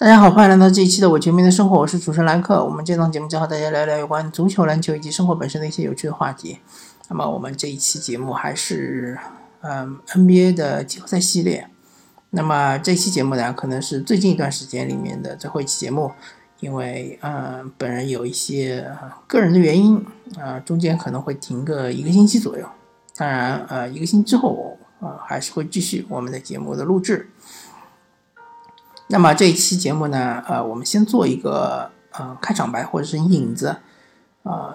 大家好，欢迎来到这一期的《我球迷的生活》，我是主持人兰克。我们这档节目将和大家聊聊有关足球、篮球以及生活本身的一些有趣的话题。那么，我们这一期节目还是嗯 NBA 的季后赛系列。那么这期节目呢，可能是最近一段时间里面的最后一期节目，因为嗯本人有一些个人的原因啊，中间可能会停个一个星期左右。当然，呃，一个星期之后啊，还是会继续我们的节目的录制。那么这一期节目呢，呃，我们先做一个呃开场白或者是引子，啊，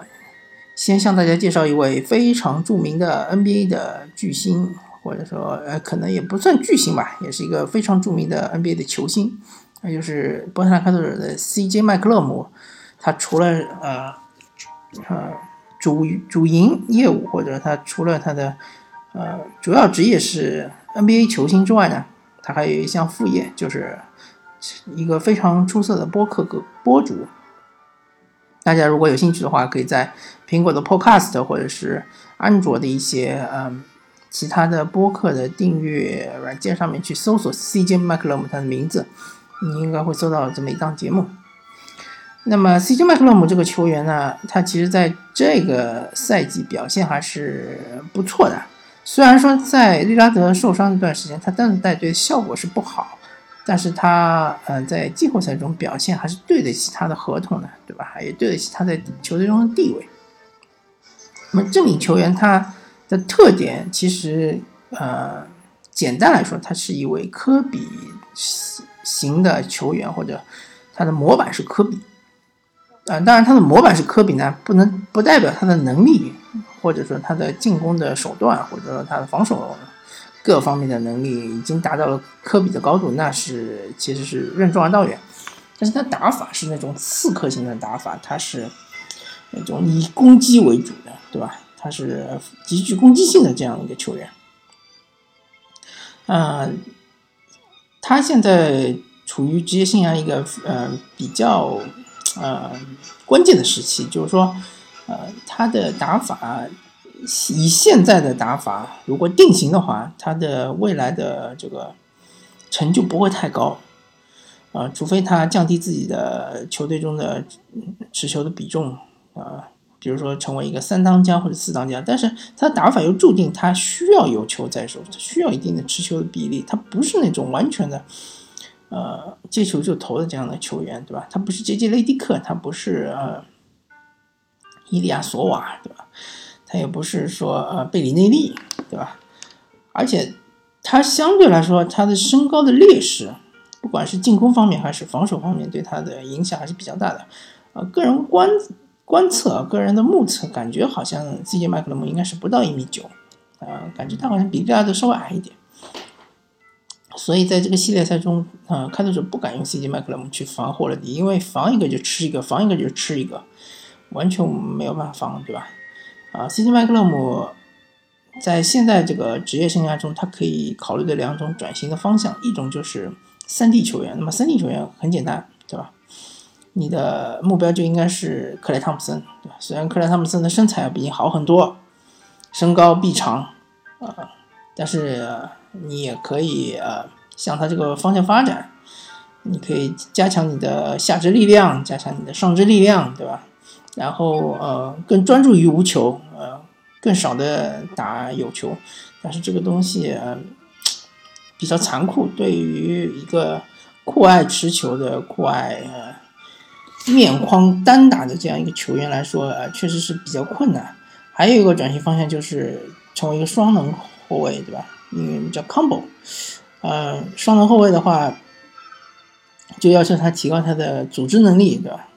先向大家介绍一位非常著名的 NBA 的巨星，或者说呃可能也不算巨星吧，也是一个非常著名的 NBA 的球星，那就是波特兰开拓者的 CJ 麦克勒姆。他除了呃呃主主营业务，或者他除了他的呃主要职业是 NBA 球星之外呢，他还有一项副业，就是。一个非常出色的播客个播主，大家如果有兴趣的话，可以在苹果的 Podcast 或者是安卓的一些嗯其他的播客的订阅软件上面去搜索 CJ 麦克勒姆他的名字，你应该会搜到这么一档节目。那么 CJ 麦克勒姆这个球员呢，他其实在这个赛季表现还是不错的，虽然说在利拉德受伤那段时间，他单带队效果是不好。但是他，嗯，在季后赛中表现还是对得起他的合同的，对吧？也对得起他在球队中的地位。那么这名球员他的特点，其实，呃，简单来说，他是一位科比型的球员，或者他的模板是科比。啊，当然他的模板是科比呢，不能不代表他的能力，或者说他的进攻的手段，或者说他的防守。各方面的能力已经达到了科比的高度，那是其实是任重而道远。但是他打法是那种刺客型的打法，他是那种以攻击为主的，对吧？他是极具攻击性的这样一个球员。嗯，他现在处于职业生涯一个呃比较呃关键的时期，就是说，呃，他的打法。以现在的打法，如果定型的话，他的未来的这个成就不会太高，啊，除非他降低自己的球队中的持球的比重，啊，比如说成为一个三当家或者四当家，但是他打法又注定他需要有球在手，他需要一定的持球的比例，他不是那种完全的，呃，接球就投的这样的球员，对吧？他不是杰杰雷迪克，他不是呃伊利亚索瓦，对吧？他也不是说呃贝里内利，对吧？而且他相对来说，他的身高的劣势，不管是进攻方面还是防守方面，对他的影响还是比较大的。呃，个人观观测，个人的目测，感觉好像 CJ 麦克勒姆应该是不到一米九，啊，感觉他好像比利拉德稍微矮一点。所以在这个系列赛中，啊，开拓者不敢用 CJ 麦克勒姆去防霍勒迪，因为防一个就吃一个，防一个就吃一个，完全没有办法防，对吧？啊，CJ 麦克勒姆在现在这个职业生涯中，他可以考虑的两种转型的方向，一种就是三 D 球员。那么三 D 球员很简单，对吧？你的目标就应该是克莱汤普森，对吧？虽然克莱汤普森的身材要比你好很多，身高臂长，啊，但是你也可以呃向他这个方向发展，你可以加强你的下肢力量，加强你的上肢力量，对吧？然后呃，更专注于无球，呃，更少的打有球，但是这个东西呃比较残酷，对于一个酷爱持球的酷爱呃面框单打的这样一个球员来说，呃，确实是比较困难。还有一个转型方向就是成为一个双能后卫，对吧？因为叫 combo，呃，双能后卫的话，就要求他提高他的组织能力，对吧？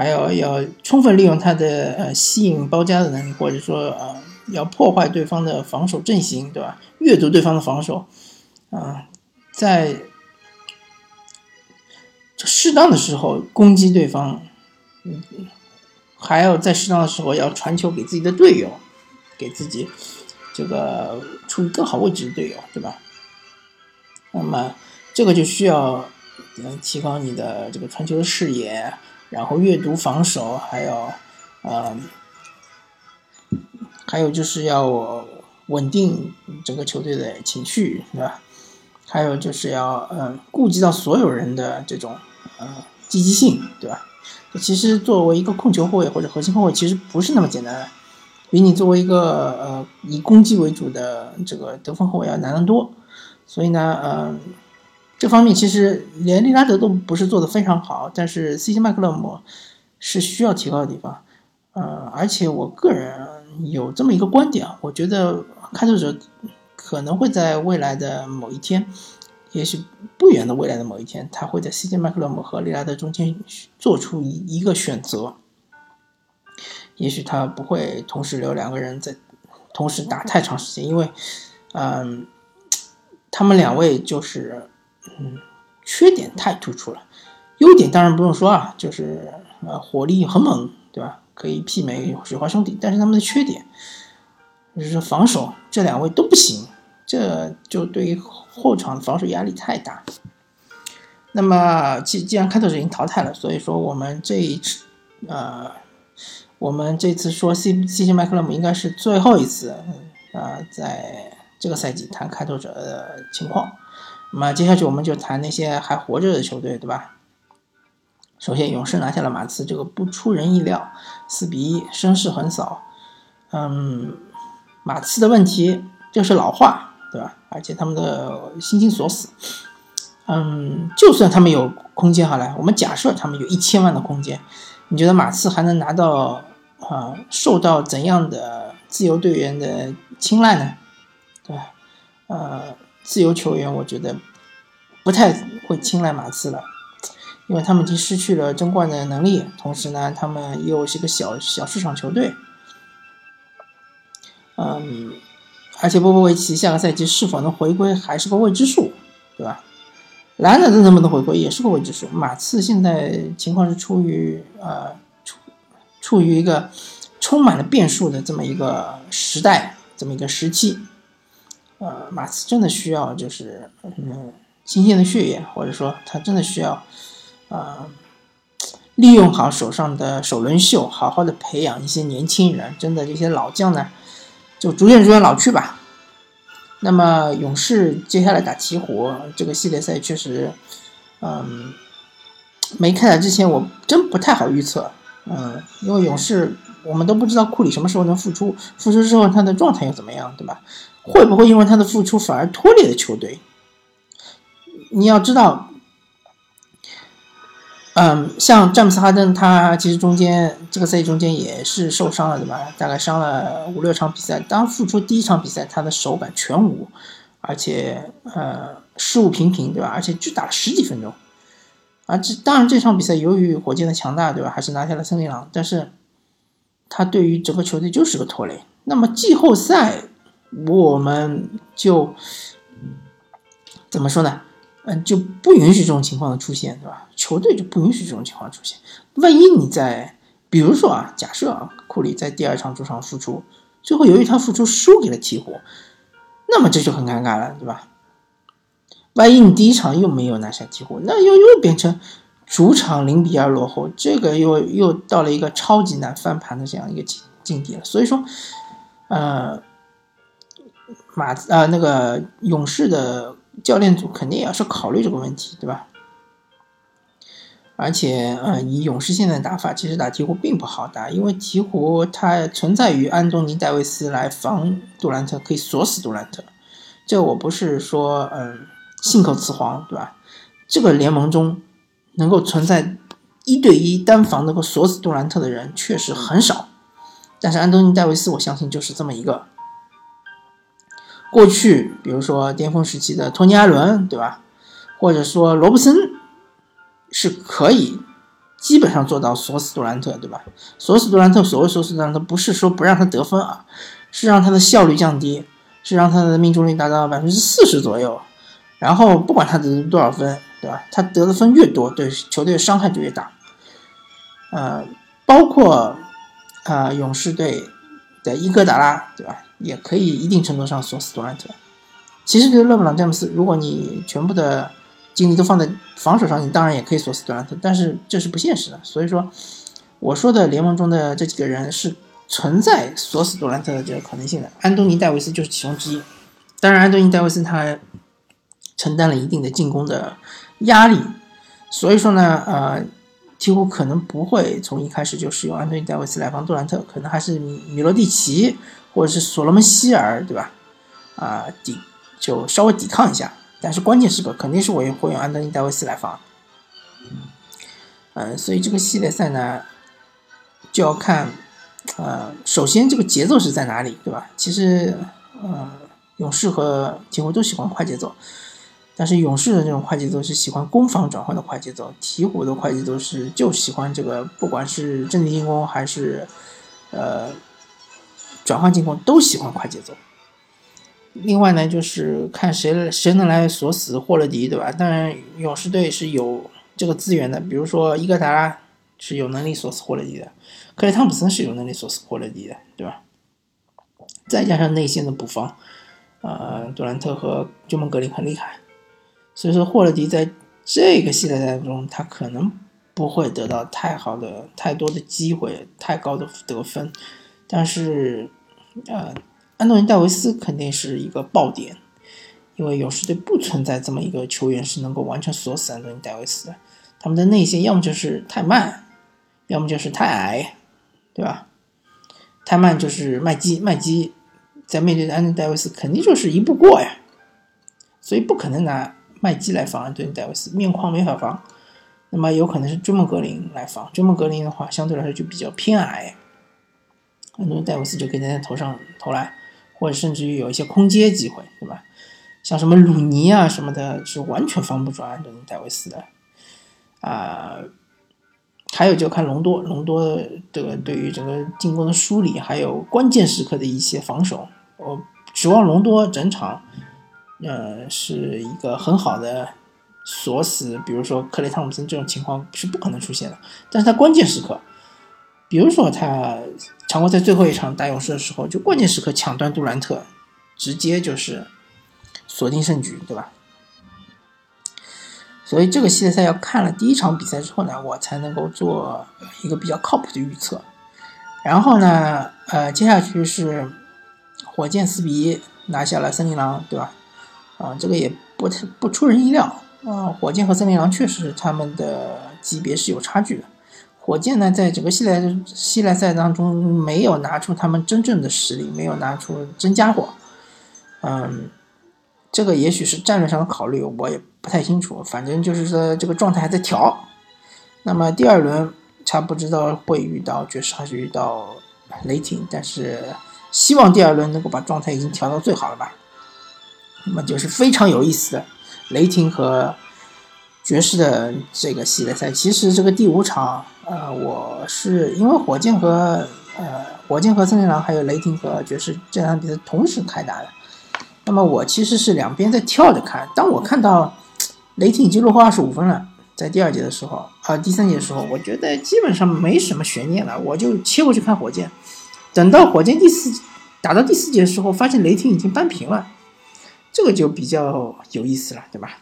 还要要充分利用他的呃吸引包夹的能力，或者说呃要破坏对方的防守阵型，对吧？阅读对方的防守，啊，在适当的时候攻击对方，嗯，还要在适当的时候要传球给自己的队友，给自己这个处于更好位置的队友，对吧？那么这个就需要能提高你的这个传球的视野。然后阅读防守，还有，呃，还有就是要稳定整个球队的情绪，对吧？还有就是要嗯顾及到所有人的这种呃积极性，对吧？其实作为一个控球后卫或者核心后卫，其实不是那么简单，比你作为一个呃以攻击为主的这个得分后卫要难得多。所以呢，嗯，这方面其实连利拉德都不是做的非常好，但是 C.J. 麦克勒姆是需要提高的地方。呃，而且我个人有这么一个观点啊，我觉得开拓者可能会在未来的某一天，也许不远的未来的某一天，他会在 CJ 麦克勒姆和利拉德中间做出一一个选择。也许他不会同时留两个人在同时打太长时间，因为，嗯，他们两位就是嗯缺点太突出了，优点当然不用说啊，就是呃火力很猛，对吧？可以媲美水花兄弟，但是他们的缺点就是防守，这两位都不行，这就对于后场防守压力太大。那么既既然开拓者已经淘汰了，所以说我们这一次，呃，我们这次说 C C 西麦克勒姆应该是最后一次，啊，在这个赛季谈开拓者的情况。那么接下去我们就谈那些还活着的球队，对吧？首先，勇士拿下了马刺，这个不出人意料，四比一，声势横扫。嗯，马刺的问题就是老化，对吧？而且他们的心情锁死。嗯，就算他们有空间，好了，我们假设他们有一千万的空间，你觉得马刺还能拿到啊？受到怎样的自由队员的青睐呢？对吧？呃，自由球员，我觉得不太会青睐马刺了。因为他们已经失去了争冠的能力，同时呢，他们又是个小小市场球队，嗯，而且波波维奇下个赛季是否能回归还是个未知数，对吧？兰纳德能不能回归也是个未知数。马刺现在情况是处于呃处处于一个充满了变数的这么一个时代，这么一个时期，呃，马刺真的需要就是嗯新鲜的血液，或者说他真的需要。啊，利用好手上的首轮秀，好好的培养一些年轻人。真的，这些老将呢，就逐渐逐渐老去吧。那么，勇士接下来打鹈鹕这个系列赛，确实，嗯，没开打之前，我真不太好预测。嗯，因为勇士我们都不知道库里什么时候能复出，复出之后他的状态又怎么样，对吧？会不会因为他的付出反而拖累了球队？你要知道。嗯，像詹姆斯哈登，他其实中间这个赛季中间也是受伤了，对吧？大概伤了五六场比赛。当复出第一场比赛，他的手感全无，而且呃失误频频，对吧？而且只打了十几分钟。啊，这当然这场比赛由于火箭的强大，对吧？还是拿下了森林狼，但是他对于整个球队就是个拖累。那么季后赛我们就怎么说呢？嗯，就不允许这种情况的出现，对吧？球队就不允许这种情况出现。万一你在，比如说啊，假设啊，库里在第二场主场复出，最后由于他复出输给了鹈鹕，那么这就很尴尬了，对吧？万一你第一场又没有拿下鹈鹕，那又又变成主场零比二落后，这个又又到了一个超级难翻盘的这样一个境境地了。所以说，呃，马呃那个勇士的。教练组肯定也要是考虑这个问题，对吧？而且，呃，以勇士现在的打法，其实打鹈鹕并不好打，因为鹈鹕它存在于安东尼戴维斯来防杜兰特，可以锁死杜兰特。这我不是说，嗯，信口雌黄，对吧？这个联盟中能够存在一对一单防能够锁死杜兰特的人确实很少，但是安东尼戴维斯，我相信就是这么一个。过去，比如说巅峰时期的托尼·阿伦，对吧？或者说罗布森，是可以基本上做到锁死杜兰特，对吧？锁死杜兰特，所谓锁死杜兰特，不是说不让他得分啊，是让他的效率降低，是让他的命中率达到百分之四十左右。然后不管他得多少分，对吧？他得的分越多，对球队的伤害就越大。呃，包括啊，勇士队的伊戈达拉，对吧？也可以一定程度上锁死杜兰特。其实，对勒布朗·詹姆斯，如果你全部的精力都放在防守上，你当然也可以锁死杜兰特，但是这是不现实的。所以说，我说的联盟中的这几个人是存在锁死杜兰特的这个可能性的。安东尼·戴维斯就是其中之一。当然，安东尼·戴维斯他承担了一定的进攻的压力，所以说呢，呃，鹈鹕可能不会从一开始就使用安东尼戴维斯来防杜兰特，可能还是米米罗蒂奇或者是所罗门希尔，对吧？啊，抵就稍微抵抗一下，但是关键时刻肯定是我也会用安东尼戴维斯来防。嗯，所以这个系列赛呢，就要看，呃，首先这个节奏是在哪里，对吧？其实，嗯，勇士和鹈鹕都喜欢快节奏。但是勇士的这种快节奏是喜欢攻防转换的快节奏，鹈鹕的快节奏是就喜欢这个，不管是阵地进攻还是呃转换进攻都喜欢快节奏。另外呢，就是看谁谁能来锁死霍勒迪，对吧？当然勇士队是有这个资源的，比如说伊戈达拉是有能力锁死霍勒迪的，克雷汤普森是有能力锁死霍勒迪的，对吧？再加上内线的补防，呃，杜兰特和朱蒙格林很厉害。所以说，霍勒迪在这个系列赛中，他可能不会得到太好的、太多的机会、太高的得分。但是，呃，安东尼·戴维斯肯定是一个爆点，因为勇士队不存在这么一个球员是能够完全锁死安东尼·戴维斯的。他们的内线要么就是太慢，要么就是太矮，对吧？太慢就是麦基，麦基在面对安东尼·戴维斯肯定就是一步过呀，所以不可能拿。麦基来防安东尼戴维斯，面框没法防，那么有可能是追梦格林来防。追梦格林的话，相对来说就比较偏矮，安东尼戴维斯就可以在头上投篮，或者甚至于有一些空接机会，对吧？像什么鲁尼啊什么的，是完全防不住安东尼戴维斯的。啊，还有就看隆多，隆多这个对于整个进攻的梳理，还有关键时刻的一些防守，我指望隆多整场。呃，是一个很好的锁死，比如说克雷汤普森这种情况是不可能出现的。但是他关键时刻，比如说他常规赛最后一场打勇士的时候，就关键时刻抢断杜兰特，直接就是锁定胜局，对吧？所以这个系列赛要看了第一场比赛之后呢，我才能够做一个比较靠谱的预测。然后呢，呃，接下去是火箭四比一拿下了森林狼，对吧？啊，这个也不太不出人意料啊！火箭和森林狼确实他们的级别是有差距的。火箭呢，在整个系列系列赛当中没有拿出他们真正的实力，没有拿出真家伙。嗯，这个也许是战略上的考虑，我也不太清楚。反正就是说这个状态还在调。那么第二轮他不知道会遇到爵士还是遇到雷霆，但是希望第二轮能够把状态已经调到最好了吧。那么就是非常有意思的雷霆和爵士的这个系列赛。其实这个第五场，呃，我是因为火箭和呃火箭和森林狼还有雷霆和爵士这场比赛同时开打的。那么我其实是两边在跳着看。当我看到雷霆已经落后二十五分了，在第二节的时候，啊，第三节的时候，我觉得基本上没什么悬念了，我就切过去看火箭。等到火箭第四打到第四节的时候，发现雷霆已经扳平了。这个就比较有意思了，对吧？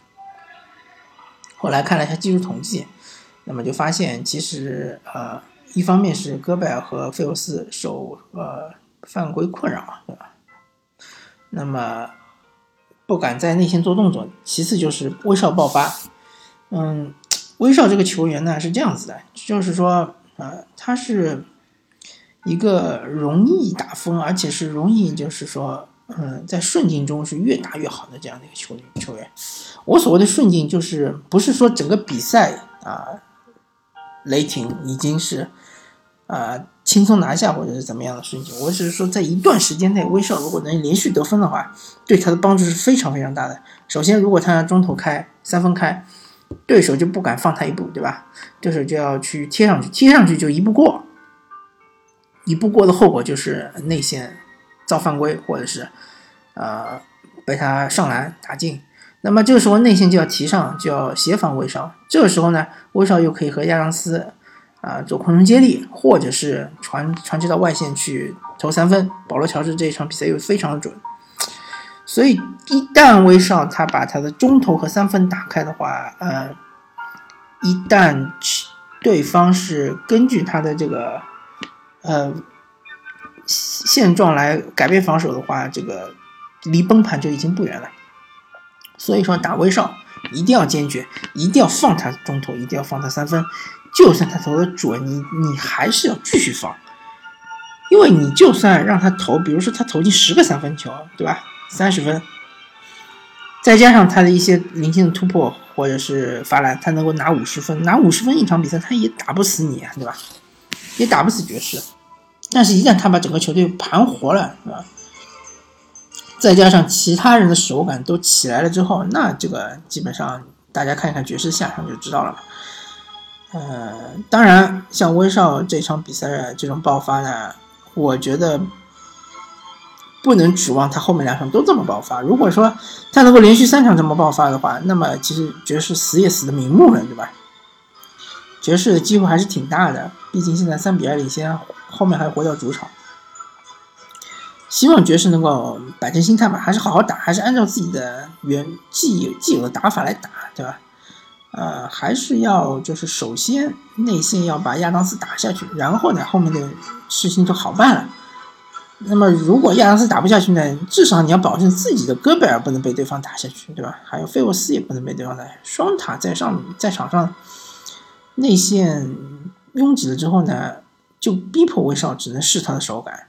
后来看了一下技术统计，那么就发现其实呃，一方面是戈贝尔和费尔斯受呃犯规困扰，对吧？那么不敢在内线做动作。其次就是威少爆发，嗯，威少这个球员呢是这样子的，就是说呃，他是一个容易打疯，而且是容易就是说。嗯，在顺境中是越打越好的这样的一个球球员。我所谓的顺境，就是不是说整个比赛啊，雷霆已经是啊轻松拿下或者是怎么样的顺境。我只是说，在一段时间内，威少如果能连续得分的话，对他的帮助是非常非常大的。首先，如果他中投开三分开，对手就不敢放他一步，对吧？对手就要去贴上去，贴上去就一步过，一步过的后果就是内线。造犯规，或者是，呃，被他上篮打进，那么这个时候内线就要提上，就要协防威少。这个时候呢，威少又可以和亚当斯啊做空中接力，或者是传传接到外线去投三分。保罗乔治这一场比赛又非常的准，所以一旦威少他把他的中投和三分打开的话，呃，一旦对方是根据他的这个，呃。现状来改变防守的话，这个离崩盘就已经不远了。所以说打威少一定要坚决，一定要放他中投，一定要放他三分。就算他投的准，你你还是要继续放，因为你就算让他投，比如说他投进十个三分球，对吧？三十分，再加上他的一些零星的突破或者是罚篮，他能够拿五十分，拿五十分一场比赛，他也打不死你，对吧？也打不死爵士。但是，一旦他把整个球队盘活了，是吧？再加上其他人的手感都起来了之后，那这个基本上大家看一看爵士下场就知道了。呃，当然，像威少这场比赛的这种爆发呢，我觉得不能指望他后面两场都这么爆发。如果说他能够连续三场这么爆发的话，那么其实爵士死也死的瞑目了，对吧？爵士的机会还是挺大的，毕竟现在三比二领先，后面还回到主场。希望爵士能够摆正心态吧，还是好好打，还是按照自己的原既有既有的打法来打，对吧？呃，还是要就是首先内线要把亚当斯打下去，然后呢，后面的事情就好办了。那么如果亚当斯打不下去呢，至少你要保证自己的戈贝尔不能被对方打下去，对吧？还有费沃斯也不能被对方打下去，双塔在上在场上内线拥挤了之后呢，就逼迫威少只能试他的手感。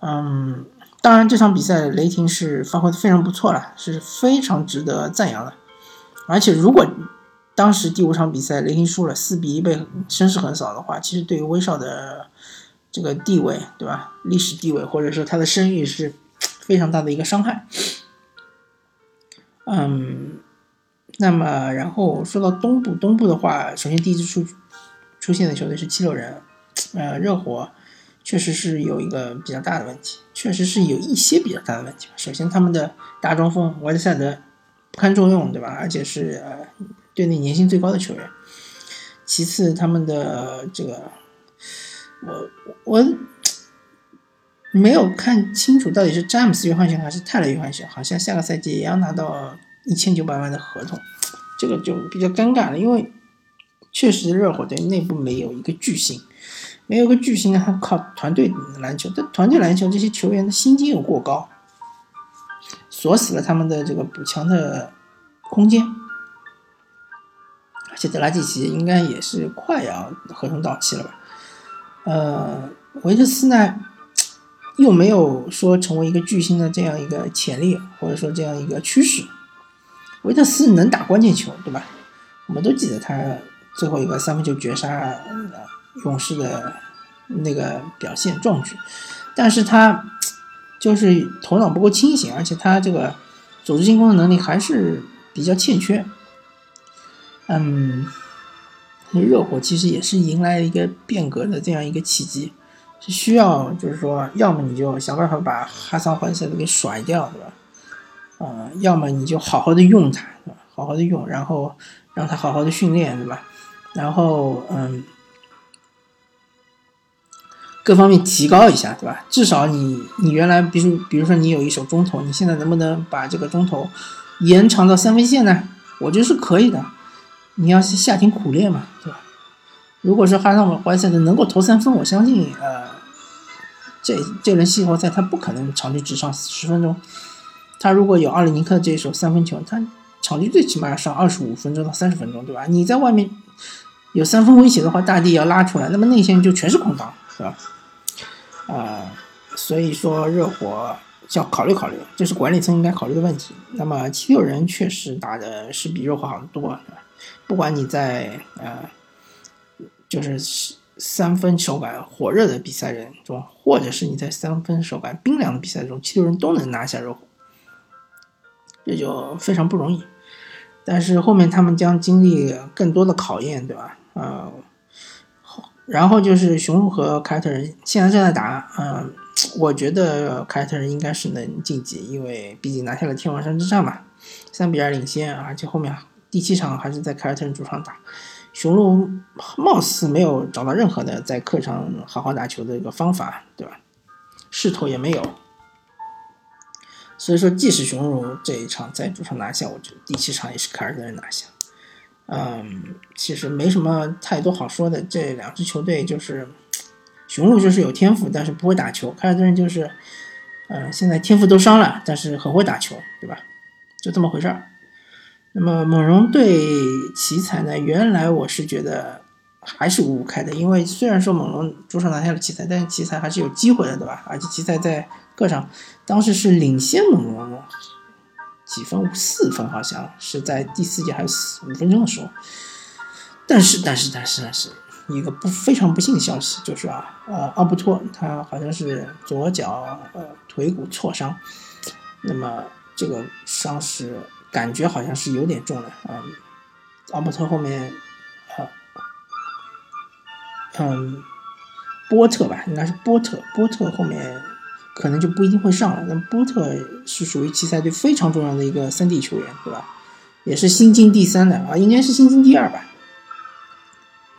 嗯，当然这场比赛雷霆是发挥的非常不错了，是非常值得赞扬的。而且，如果当时第五场比赛雷霆输了四比一被声势横扫的话，其实对于威少的这个地位，对吧？历史地位或者说他的声誉是非常大的一个伤害。嗯，那么然后说到东部，东部的话，首先第一支出出现的球队是七六人，呃，热火确实是有一个比较大的问题，确实是有一些比较大的问题。首先，他们的大中锋维特塞德。不堪重用，对吧？而且是呃队内年薪最高的球员。其次，他们的这个，我我没有看清楚到底是詹姆斯约翰逊还是泰勒约翰逊，好像下个赛季也要拿到一千九百万的合同，这个就比较尴尬了。因为确实热火队内部没有一个巨星，没有个巨星，还靠团队篮球。但团队篮球这些球员的薪金又过高。锁死了他们的这个补强的空间，而且德拉季奇应该也是快要合同到期了吧？呃，维特斯呢又没有说成为一个巨星的这样一个潜力，或者说这样一个趋势。维特斯能打关键球，对吧？我们都记得他最后一个三分球绝杀勇士的那个表现壮举，但是他。就是头脑不够清醒，而且他这个组织进攻的能力还是比较欠缺。嗯，热火其实也是迎来了一个变革的这样一个契机，是需要就是说，要么你就想办法把哈桑怀塞德给甩掉，对吧？嗯，要么你就好好的用他，对吧？好好的用，然后让他好好的训练，对吧？然后嗯。各方面提高一下，对吧？至少你你原来，比如比如说你有一手中投，你现在能不能把这个中投延长到三分线呢？我觉得是可以的。你要是下庭苦练嘛，对吧？如果说哈桑怀塞的能够投三分，我相信，呃，这这轮季后赛他不可能场均只上十分钟。他如果有奥里尼克这一手三分球，他场均最起码要上二十五分钟到三十分钟，对吧？你在外面有三分威胁的话，大地要拉出来，那么内线就全是空档，对吧？啊，所以说热火要考虑考虑，这是管理层应该考虑的问题。那么七六人确实打的是比热火好得多，不管你在呃，就是三分手感火热的比赛人中，或者是你在三分手感冰凉的比赛中，七六人都能拿下热火，这就非常不容易。但是后面他们将经历更多的考验，对吧？啊。然后就是雄鹿和凯尔特人现在正在打，嗯，我觉得凯尔特人应该是能晋级，因为毕竟拿下了天王山之战嘛，三比二领先，而且后面第七场还是在凯尔特人主场打，雄鹿貌似没有找到任何的在客场好好打球的一个方法，对吧？势头也没有，所以说即使雄鹿这一场在主场拿下，我觉得第七场也是凯尔特人拿下。嗯，其实没什么太多好说的。这两支球队就是，雄鹿就是有天赋，但是不会打球；凯尔特人就是，嗯，现在天赋都伤了，但是很会打球，对吧？就这么回事儿。那么猛龙对奇才呢？原来我是觉得还是五五开的，因为虽然说猛龙主场拿下了奇才，但是奇才还是有机会的，对吧？而且奇才在客场当时是领先猛龙几分，四分好像是在第四节还有四五分钟的时候。但是，但是，但是，但是，一个不非常不幸的消息就是啊，呃，奥布托他好像是左脚呃腿骨挫伤，那么这个伤势。感觉好像是有点重了，嗯，奥布托后面，呃，嗯，波特吧，应该是波特，波特后面可能就不一定会上了。那波特是属于奇才队非常重要的一个三 D 球员，对吧？也是新晋第三的啊，应该是新晋第二吧。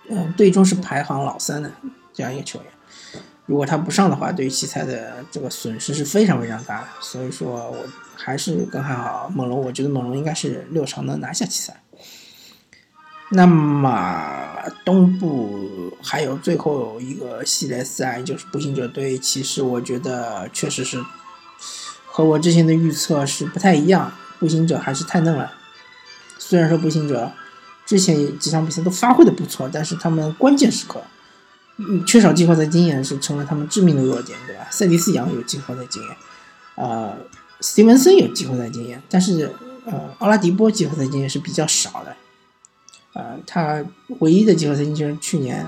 嗯，队中是排行老三的这样一个球员。如果他不上的话，对于奇才的这个损失是非常非常大的。所以说我还是更看好猛龙。我觉得猛龙应该是六场能拿下奇才。那么东部还有最后一个系列赛，就是步行者对骑士。我觉得确实是和我之前的预测是不太一样。步行者还是太嫩了。虽然说步行者之前几场比赛都发挥的不错，但是他们关键时刻。嗯，缺少季后赛经验是成了他们致命的弱点，对吧？塞迪斯·杨有季后赛经验，呃，斯蒂文森有季后赛经验，但是呃，奥拉迪波季后赛经验是比较少的，呃，他唯一的季后赛就是去年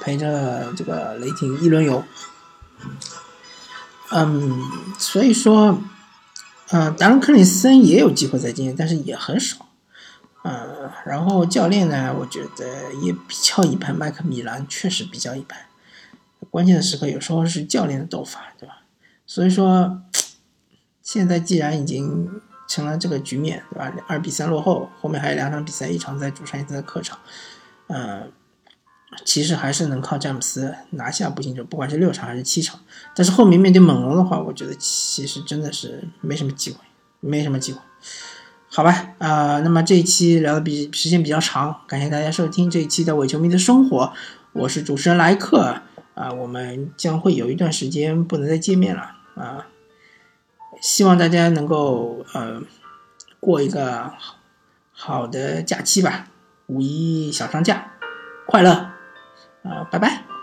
陪着这个雷霆一轮游，嗯，所以说，呃，达伦·克里斯森也有季后赛经验，但是也很少。嗯，然后教练呢，我觉得也比较一般。麦克米兰确实比较一般，关键的时刻有时候是教练的斗法，对吧？所以说，现在既然已经成了这个局面，对吧？二比三落后，后面还有两场比赛，一场在主场，一场在客场。嗯，其实还是能靠詹姆斯拿下步行者，不管是六场还是七场。但是后面面对猛龙的话，我觉得其实真的是没什么机会，没什么机会。好吧，呃，那么这一期聊的比时间比较长，感谢大家收听这一期的伪球迷的生活，我是主持人莱克，啊，我们将会有一段时间不能再见面了，啊，希望大家能够呃过一个好的假期吧，五一小长假快乐，啊，拜拜。